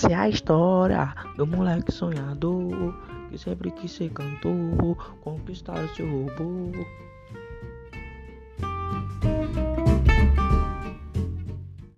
Essa é a história do moleque sonhador que sempre quis ser cantor, conquistar seu robô.